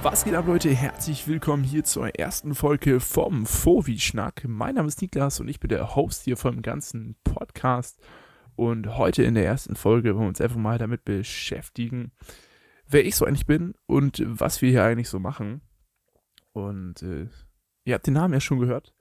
Was geht ab, Leute? Herzlich willkommen hier zur ersten Folge vom Fovi-Schnack. Mein Name ist Niklas und ich bin der Host hier vom ganzen Podcast. Und heute in der ersten Folge wollen wir uns einfach mal damit beschäftigen, wer ich so eigentlich bin und was wir hier eigentlich so machen. Und äh, ihr habt den Namen ja schon gehört.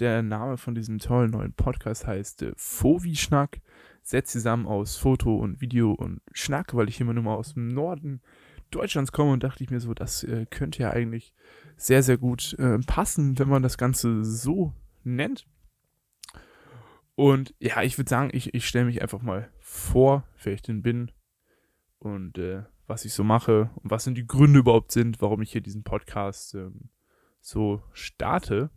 Der Name von diesem tollen neuen Podcast heißt äh, Fovi-Schnack. Setzt zusammen aus Foto und Video und Schnack, weil ich immer nur mal aus dem Norden Deutschlands komme und dachte ich mir so, das äh, könnte ja eigentlich sehr, sehr gut äh, passen, wenn man das Ganze so nennt. Und ja, ich würde sagen, ich, ich stelle mich einfach mal vor, wer ich denn bin und äh, was ich so mache und was denn die Gründe überhaupt sind, warum ich hier diesen Podcast ähm, so starte.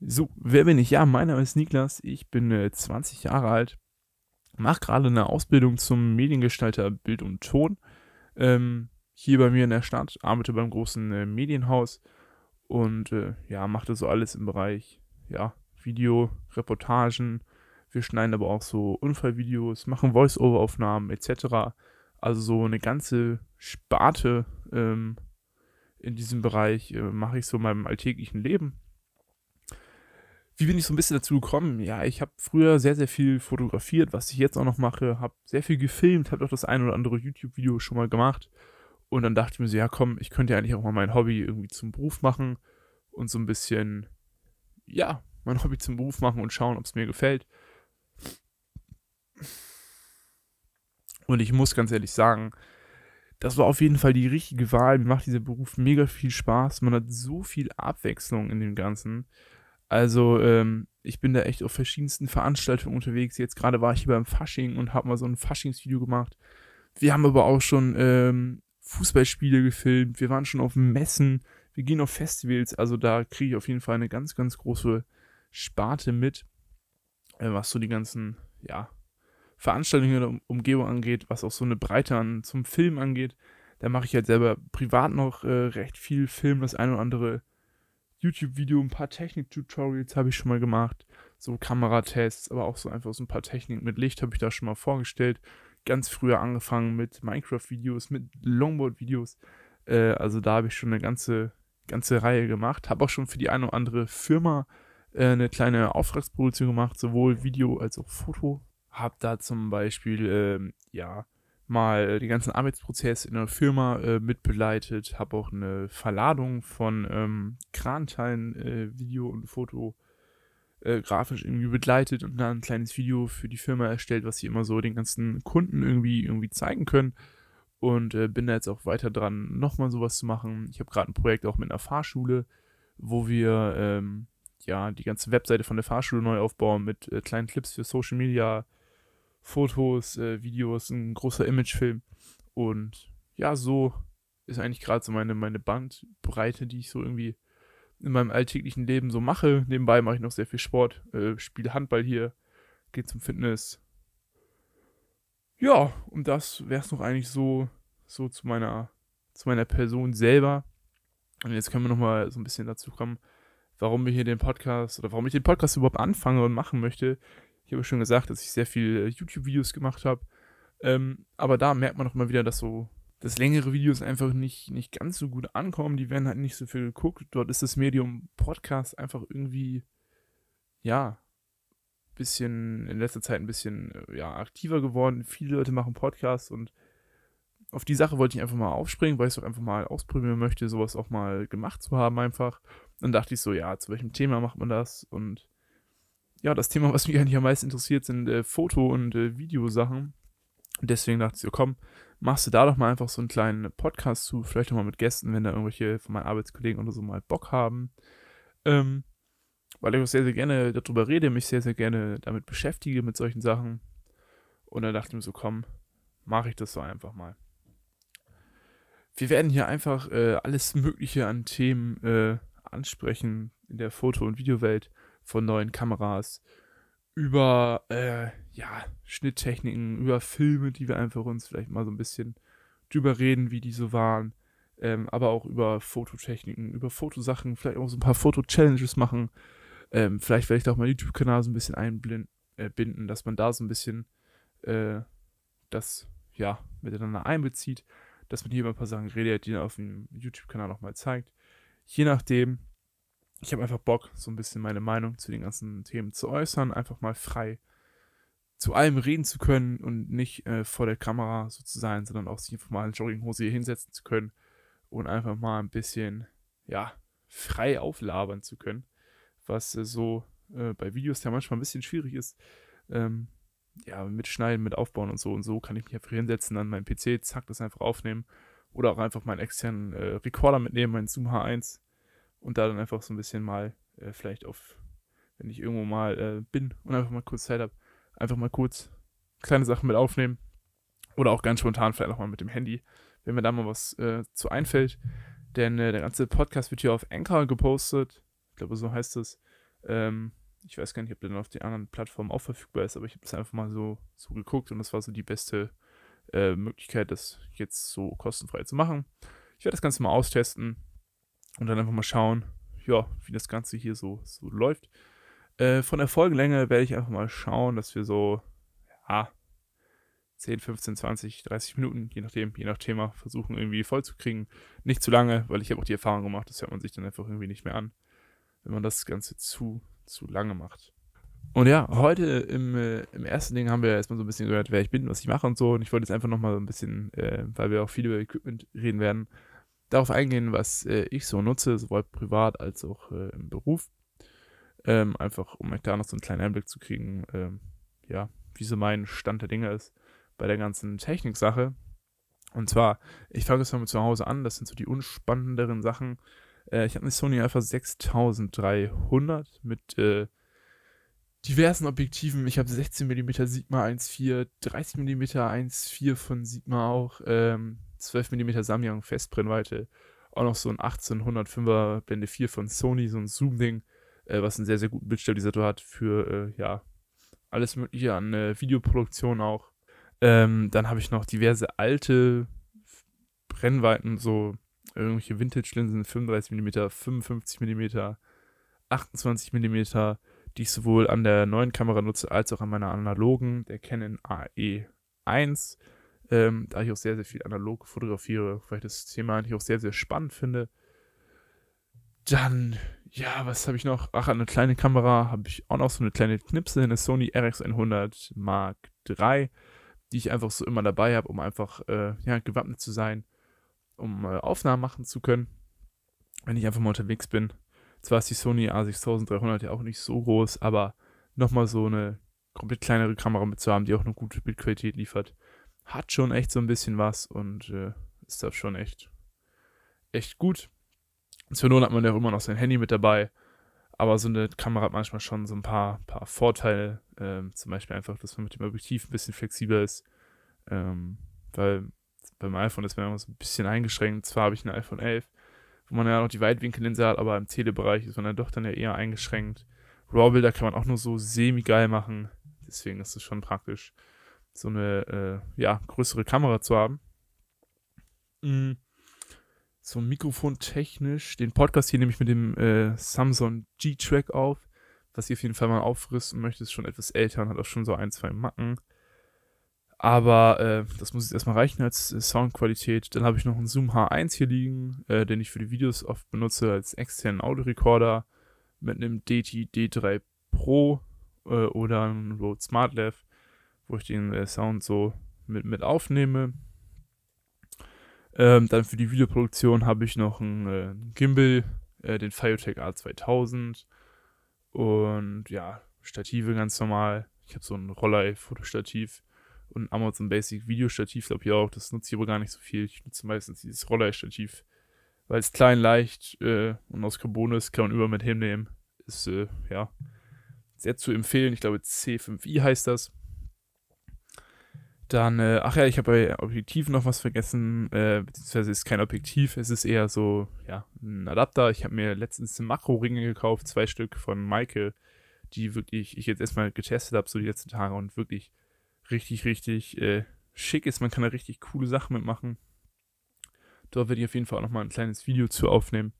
So, wer bin ich? Ja, mein Name ist Niklas, ich bin 20 äh, Jahre alt, mache gerade eine Ausbildung zum Mediengestalter Bild und Ton. Ähm, hier bei mir in der Stadt, arbeite beim großen äh, Medienhaus und äh, ja, machte so alles im Bereich, ja, Video, Reportagen. Wir schneiden aber auch so Unfallvideos, machen Voice-Over-Aufnahmen etc. Also so eine ganze Sparte ähm, in diesem Bereich äh, mache ich so in meinem alltäglichen Leben. Wie bin ich so ein bisschen dazu gekommen? Ja, ich habe früher sehr, sehr viel fotografiert, was ich jetzt auch noch mache, habe sehr viel gefilmt, habe auch das ein oder andere YouTube-Video schon mal gemacht und dann dachte ich mir so, ja komm, ich könnte ja eigentlich auch mal mein Hobby irgendwie zum Beruf machen und so ein bisschen, ja, mein Hobby zum Beruf machen und schauen, ob es mir gefällt. Und ich muss ganz ehrlich sagen, das war auf jeden Fall die richtige Wahl. Mir macht dieser Beruf mega viel Spaß. Man hat so viel Abwechslung in dem Ganzen. Also, ähm, ich bin da echt auf verschiedensten Veranstaltungen unterwegs. Jetzt gerade war ich hier beim Fasching und habe mal so ein Faschingsvideo gemacht. Wir haben aber auch schon ähm, Fußballspiele gefilmt, wir waren schon auf Messen, wir gehen auf Festivals, also da kriege ich auf jeden Fall eine ganz, ganz große Sparte mit, äh, was so die ganzen, ja, Veranstaltungen in der Umgebung angeht, was auch so eine Breite an zum Film angeht. Da mache ich halt selber privat noch äh, recht viel Film, das ein oder andere YouTube-Video, ein paar Technik-Tutorials habe ich schon mal gemacht, so Kameratests, aber auch so einfach so ein paar Techniken mit Licht habe ich da schon mal vorgestellt ganz früher angefangen mit Minecraft-Videos, mit Longboard-Videos. Äh, also da habe ich schon eine ganze, ganze Reihe gemacht. Habe auch schon für die eine oder andere Firma äh, eine kleine Auftragsproduktion gemacht, sowohl Video als auch Foto. Habe da zum Beispiel, äh, ja, mal den ganzen Arbeitsprozess in einer Firma äh, mitbegleitet. Habe auch eine Verladung von ähm, Kranteilen, äh, Video und Foto äh, grafisch irgendwie begleitet und dann ein kleines Video für die Firma erstellt, was sie immer so den ganzen Kunden irgendwie, irgendwie zeigen können. Und äh, bin da jetzt auch weiter dran, nochmal sowas zu machen. Ich habe gerade ein Projekt auch mit einer Fahrschule, wo wir ähm, ja die ganze Webseite von der Fahrschule neu aufbauen mit äh, kleinen Clips für Social Media, Fotos, äh, Videos, ein großer Imagefilm. Und ja, so ist eigentlich gerade so meine, meine Bandbreite, die ich so irgendwie in meinem alltäglichen Leben so mache. Nebenbei mache ich noch sehr viel Sport, äh, spiele Handball hier, gehe zum Fitness. Ja, und das wäre es noch eigentlich so, so zu meiner, zu meiner Person selber. Und jetzt können wir nochmal so ein bisschen dazu kommen, warum wir hier den Podcast oder warum ich den Podcast überhaupt anfange und machen möchte. Ich habe schon gesagt, dass ich sehr viel äh, YouTube-Videos gemacht habe. Ähm, aber da merkt man noch mal wieder, dass so dass längere Videos einfach nicht, nicht ganz so gut ankommen. Die werden halt nicht so viel geguckt. Dort ist das Medium Podcast einfach irgendwie, ja, bisschen, in letzter Zeit ein bisschen, ja, aktiver geworden. Viele Leute machen Podcasts und auf die Sache wollte ich einfach mal aufspringen, weil ich es auch einfach mal ausprobieren möchte, sowas auch mal gemacht zu haben einfach. Dann dachte ich so, ja, zu welchem Thema macht man das? Und ja, das Thema, was mich eigentlich am meisten interessiert, sind äh, Foto- und äh, Videosachen. Und deswegen dachte ich so, komm, machst du da doch mal einfach so einen kleinen Podcast zu, vielleicht auch mal mit Gästen, wenn da irgendwelche von meinen Arbeitskollegen oder so mal Bock haben. Ähm, weil ich auch sehr, sehr gerne darüber rede, mich sehr, sehr gerne damit beschäftige, mit solchen Sachen. Und dann dachte ich mir so, komm, mache ich das so einfach mal. Wir werden hier einfach äh, alles Mögliche an Themen äh, ansprechen in der Foto- und Videowelt von neuen Kameras, über äh, ja, Schnitttechniken, über Filme, die wir einfach uns vielleicht mal so ein bisschen drüber reden, wie die so waren. Ähm, aber auch über Fototechniken, über Fotosachen, vielleicht auch so ein paar Foto-Challenges machen. Ähm, vielleicht werde ich da auch meinen YouTube-Kanal so ein bisschen einbinden, äh, dass man da so ein bisschen äh, das ja miteinander einbezieht. dass man hier über ein paar Sachen redet, die auf dem YouTube-Kanal auch mal zeigt. Je nachdem, ich habe einfach Bock, so ein bisschen meine Meinung zu den ganzen Themen zu äußern, einfach mal frei zu allem reden zu können und nicht äh, vor der Kamera so zu sein, sondern auch sich einfach mal in Jogginghose hier hinsetzen zu können und einfach mal ein bisschen, ja, frei auflabern zu können, was äh, so äh, bei Videos ja manchmal ein bisschen schwierig ist. Ähm, ja, mit Schneiden, mit Aufbauen und so und so kann ich mich einfach hinsetzen, an meinen PC, zack, das einfach aufnehmen oder auch einfach meinen externen äh, Recorder mitnehmen, meinen Zoom H1 und da dann einfach so ein bisschen mal äh, vielleicht auf, wenn ich irgendwo mal äh, bin und einfach mal kurz Zeit habe, einfach mal kurz kleine Sachen mit aufnehmen. Oder auch ganz spontan vielleicht auch mal mit dem Handy, wenn mir da mal was äh, zu einfällt. Denn äh, der ganze Podcast wird hier auf Anchor gepostet. Ich glaube, so heißt es. Ähm, ich weiß gar nicht, ob der dann auf den anderen Plattformen auch verfügbar ist, aber ich habe das einfach mal so, so geguckt und das war so die beste äh, Möglichkeit, das jetzt so kostenfrei zu machen. Ich werde das Ganze mal austesten und dann einfach mal schauen, ja, wie das Ganze hier so, so läuft. Äh, von der Folgenlänge werde ich einfach mal schauen, dass wir so, ja, 10, 15, 20, 30 Minuten, je nachdem, je nach Thema, versuchen irgendwie voll zu kriegen. Nicht zu lange, weil ich habe auch die Erfahrung gemacht, das hört man sich dann einfach irgendwie nicht mehr an, wenn man das Ganze zu, zu lange macht. Und ja, heute im, äh, im ersten Ding haben wir erstmal so ein bisschen gehört, wer ich bin, was ich mache und so. Und ich wollte jetzt einfach nochmal so ein bisschen, äh, weil wir auch viel über Equipment reden werden, darauf eingehen, was äh, ich so nutze, sowohl privat als auch äh, im Beruf. Ähm, einfach, um euch da noch so einen kleinen Einblick zu kriegen, ähm, ja, wie so mein Stand der Dinge ist bei der ganzen Technik-Sache. Und zwar, ich fange jetzt mal mit zu Hause an, das sind so die unspannenderen Sachen. Äh, ich habe eine Sony Alpha 6300 mit äh, diversen Objektiven. Ich habe 16 mm Sigma 1.4, 30 mm 1.4 von Sigma auch, ähm, 12 mm Samyang Festbrennweite, auch noch so ein 1805er Blende 4 von Sony, so ein Zoom-Ding äh, was einen sehr, sehr guten Bildstabilisator hat für, äh, ja, alles Mögliche an äh, Videoproduktion auch. Ähm, dann habe ich noch diverse alte Brennweiten, so irgendwelche Vintage-Linsen, 35 mm, 55 mm, 28 mm, die ich sowohl an der neuen Kamera nutze, als auch an meiner analogen, der Canon AE1. Ähm, da ich auch sehr, sehr viel analog fotografiere, weil ich das Thema eigentlich auch sehr, sehr spannend finde. Dann ja, was habe ich noch? Ach, eine kleine Kamera habe ich auch noch so eine kleine Knipse, eine Sony RX100 Mark III, die ich einfach so immer dabei habe, um einfach äh, ja, gewappnet zu sein, um äh, Aufnahmen machen zu können, wenn ich einfach mal unterwegs bin. Zwar ist die Sony A6300 ja auch nicht so groß, aber nochmal so eine komplett kleinere Kamera mit zu haben, die auch eine gute Bildqualität liefert, hat schon echt so ein bisschen was und äh, ist das schon echt, echt gut. Zur Not hat man ja immer noch sein Handy mit dabei. Aber so eine Kamera hat manchmal schon so ein paar, paar Vorteile. Ähm, zum Beispiel einfach, dass man mit dem Objektiv ein bisschen flexibler ist. Ähm, weil beim iPhone ist man immer so ein bisschen eingeschränkt. Zwar habe ich ein iPhone 11, wo man ja noch die Weitwinkellinse hat, aber im Telebereich ist man dann doch dann ja eher eingeschränkt. RAW-Bilder kann man auch nur so semi-geil machen. Deswegen ist es schon praktisch, so eine äh, ja, größere Kamera zu haben. Mhm so mikrofontechnisch. Den Podcast hier nehme ich mit dem äh, Samsung G-Track auf, was ich auf jeden Fall mal auffristen möchte. Ist schon etwas älter und hat auch schon so ein, zwei Macken. Aber äh, das muss jetzt erstmal reichen als äh, Soundqualität. Dann habe ich noch einen Zoom H1 hier liegen, äh, den ich für die Videos oft benutze als externen Audiorekorder mit einem DT D3 Pro äh, oder einem Rode SmartLav, wo ich den äh, Sound so mit, mit aufnehme. Ähm, dann für die Videoproduktion habe ich noch einen äh, Gimbal, äh, den Fiotech A2000 und ja, Stative ganz normal. Ich habe so ein Rollei-Fotostativ und ein Amazon Basic Videostativ, glaube ich auch. Das nutze ich aber gar nicht so viel. Ich nutze meistens dieses Rollei-Stativ, weil es klein, leicht äh, und aus Carbon ist, kann man über mit hinnehmen. Ist äh, ja sehr zu empfehlen. Ich glaube C5i heißt das. Dann, äh, ach ja, ich habe bei Objektiven noch was vergessen, äh, beziehungsweise ist kein Objektiv, es ist eher so, ja, ein Adapter. Ich habe mir letztens Makro-Ringe gekauft, zwei Stück von Maike, die wirklich, ich jetzt erstmal getestet habe, so die letzten Tage und wirklich richtig, richtig äh, schick ist. Man kann da richtig coole Sachen mitmachen. Dort werde ich auf jeden Fall auch nochmal ein kleines Video zu aufnehmen,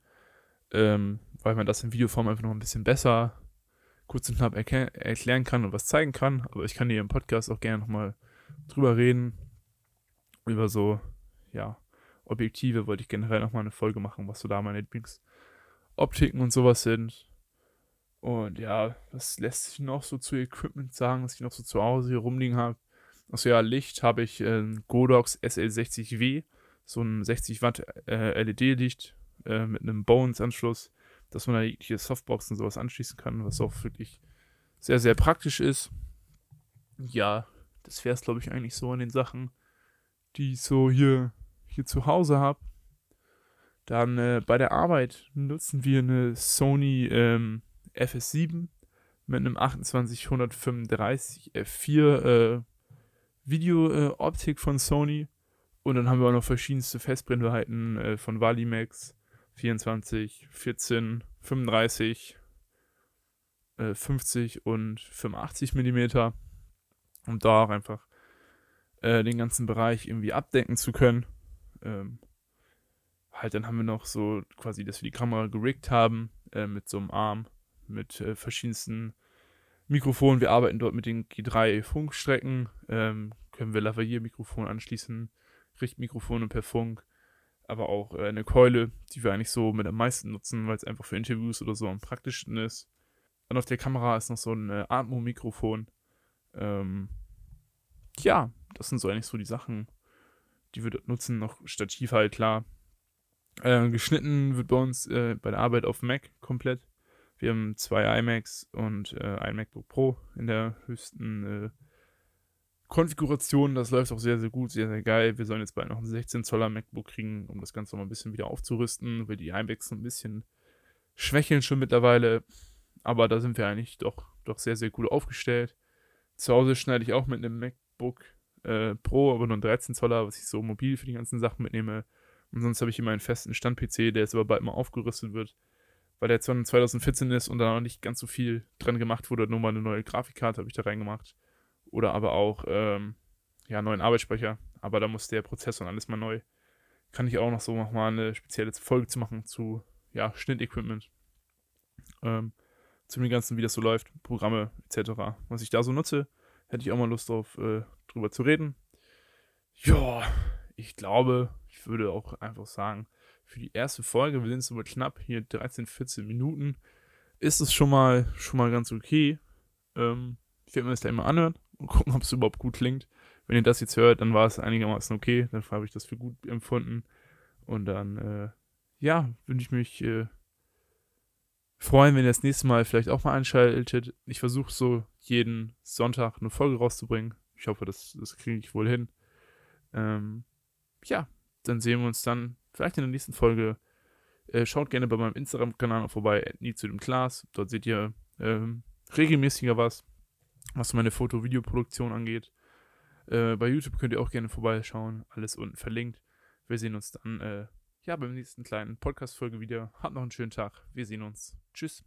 ähm, weil man das in Videoform einfach noch ein bisschen besser kurz und knapp erklären kann und was zeigen kann. Aber ich kann dir im Podcast auch gerne nochmal drüber reden. Über so, ja, Objektive wollte ich generell nochmal eine Folge machen, was so da meine Lieblingsoptiken und sowas sind. Und ja, was lässt sich noch so zu Equipment sagen, was ich noch so zu Hause hier rumliegen habe? Achso, ja, Licht habe ich ein Godox SL60W, so ein 60 Watt äh, LED-Licht äh, mit einem Bones-Anschluss, dass man da jegliche Softboxen sowas anschließen kann, was auch wirklich sehr, sehr praktisch ist. Ja, das wäre es, glaube ich, eigentlich so an den Sachen, die ich so hier, hier zu Hause habe. Dann äh, bei der Arbeit nutzen wir eine Sony ähm, FS7 mit einem 28135 F4 äh, Video-Optik äh, von Sony. Und dann haben wir auch noch verschiedenste Festbrennweiten äh, von Valimax 24, 14, 35, äh, 50 und 85 mm. Um da auch einfach äh, den ganzen Bereich irgendwie abdecken zu können. Ähm, halt, dann haben wir noch so quasi, dass wir die Kamera geriggt haben äh, mit so einem Arm, mit äh, verschiedensten Mikrofonen. Wir arbeiten dort mit den G3 Funkstrecken, ähm, können wir Lavalier-Mikrofon anschließen, Richtmikrofone per Funk, aber auch äh, eine Keule, die wir eigentlich so mit am meisten nutzen, weil es einfach für Interviews oder so am praktischsten ist. Dann auf der Kamera ist noch so ein äh, Atmo-Mikrofon. Ähm, ja, das sind so eigentlich so die Sachen, die wir dort nutzen. Noch Stativ halt, klar. Äh, geschnitten wird bei uns äh, bei der Arbeit auf Mac komplett. Wir haben zwei iMacs und äh, ein MacBook Pro in der höchsten äh, Konfiguration. Das läuft auch sehr, sehr gut, sehr, sehr geil. Wir sollen jetzt bald noch ein 16 Zoller MacBook kriegen, um das Ganze noch mal ein bisschen wieder aufzurüsten, weil die iMacs ein bisschen schwächeln schon mittlerweile. Aber da sind wir eigentlich doch, doch sehr, sehr gut aufgestellt. Zu Hause schneide ich auch mit einem MacBook äh, Pro, aber nur ein 13 Zoller, was ich so mobil für die ganzen Sachen mitnehme. Und sonst habe ich immer einen festen Stand-PC, der jetzt aber bald mal aufgerüstet wird, weil der zwar 2014 ist und da noch nicht ganz so viel dran gemacht wurde. Nur mal eine neue Grafikkarte habe ich da reingemacht. Oder aber auch, ähm, ja, neuen Arbeitsspeicher. Aber da muss der Prozessor und alles mal neu. Kann ich auch noch so nochmal eine spezielle Folge zu machen zu, ja, Schnittequipment. Ähm, zu dem Ganzen, wie das so läuft, Programme etc. Was ich da so nutze, hätte ich auch mal Lust drauf, äh, drüber zu reden. Ja, ich glaube, ich würde auch einfach sagen, für die erste Folge, wir sind so knapp hier 13, 14 Minuten, ist es schon mal, schon mal ganz okay. Ähm, ich werde mir das gleich mal anhören und gucken, ob es überhaupt gut klingt. Wenn ihr das jetzt hört, dann war es einigermaßen okay. Dann habe ich das für gut empfunden. Und dann, äh, ja, wünsche ich mich äh, freuen, wenn ihr das nächste Mal vielleicht auch mal einschaltet. Ich versuche so jeden Sonntag eine Folge rauszubringen. Ich hoffe, das, das kriege ich wohl hin. Ähm, ja, dann sehen wir uns dann vielleicht in der nächsten Folge. Äh, schaut gerne bei meinem Instagram-Kanal vorbei, nie zu dem Class. Dort seht ihr ähm, regelmäßiger was, was meine Foto-Videoproduktion angeht. Äh, bei YouTube könnt ihr auch gerne vorbeischauen. Alles unten verlinkt. Wir sehen uns dann äh, ja beim nächsten kleinen Podcast-Folge wieder. Habt noch einen schönen Tag. Wir sehen uns. Tschüss.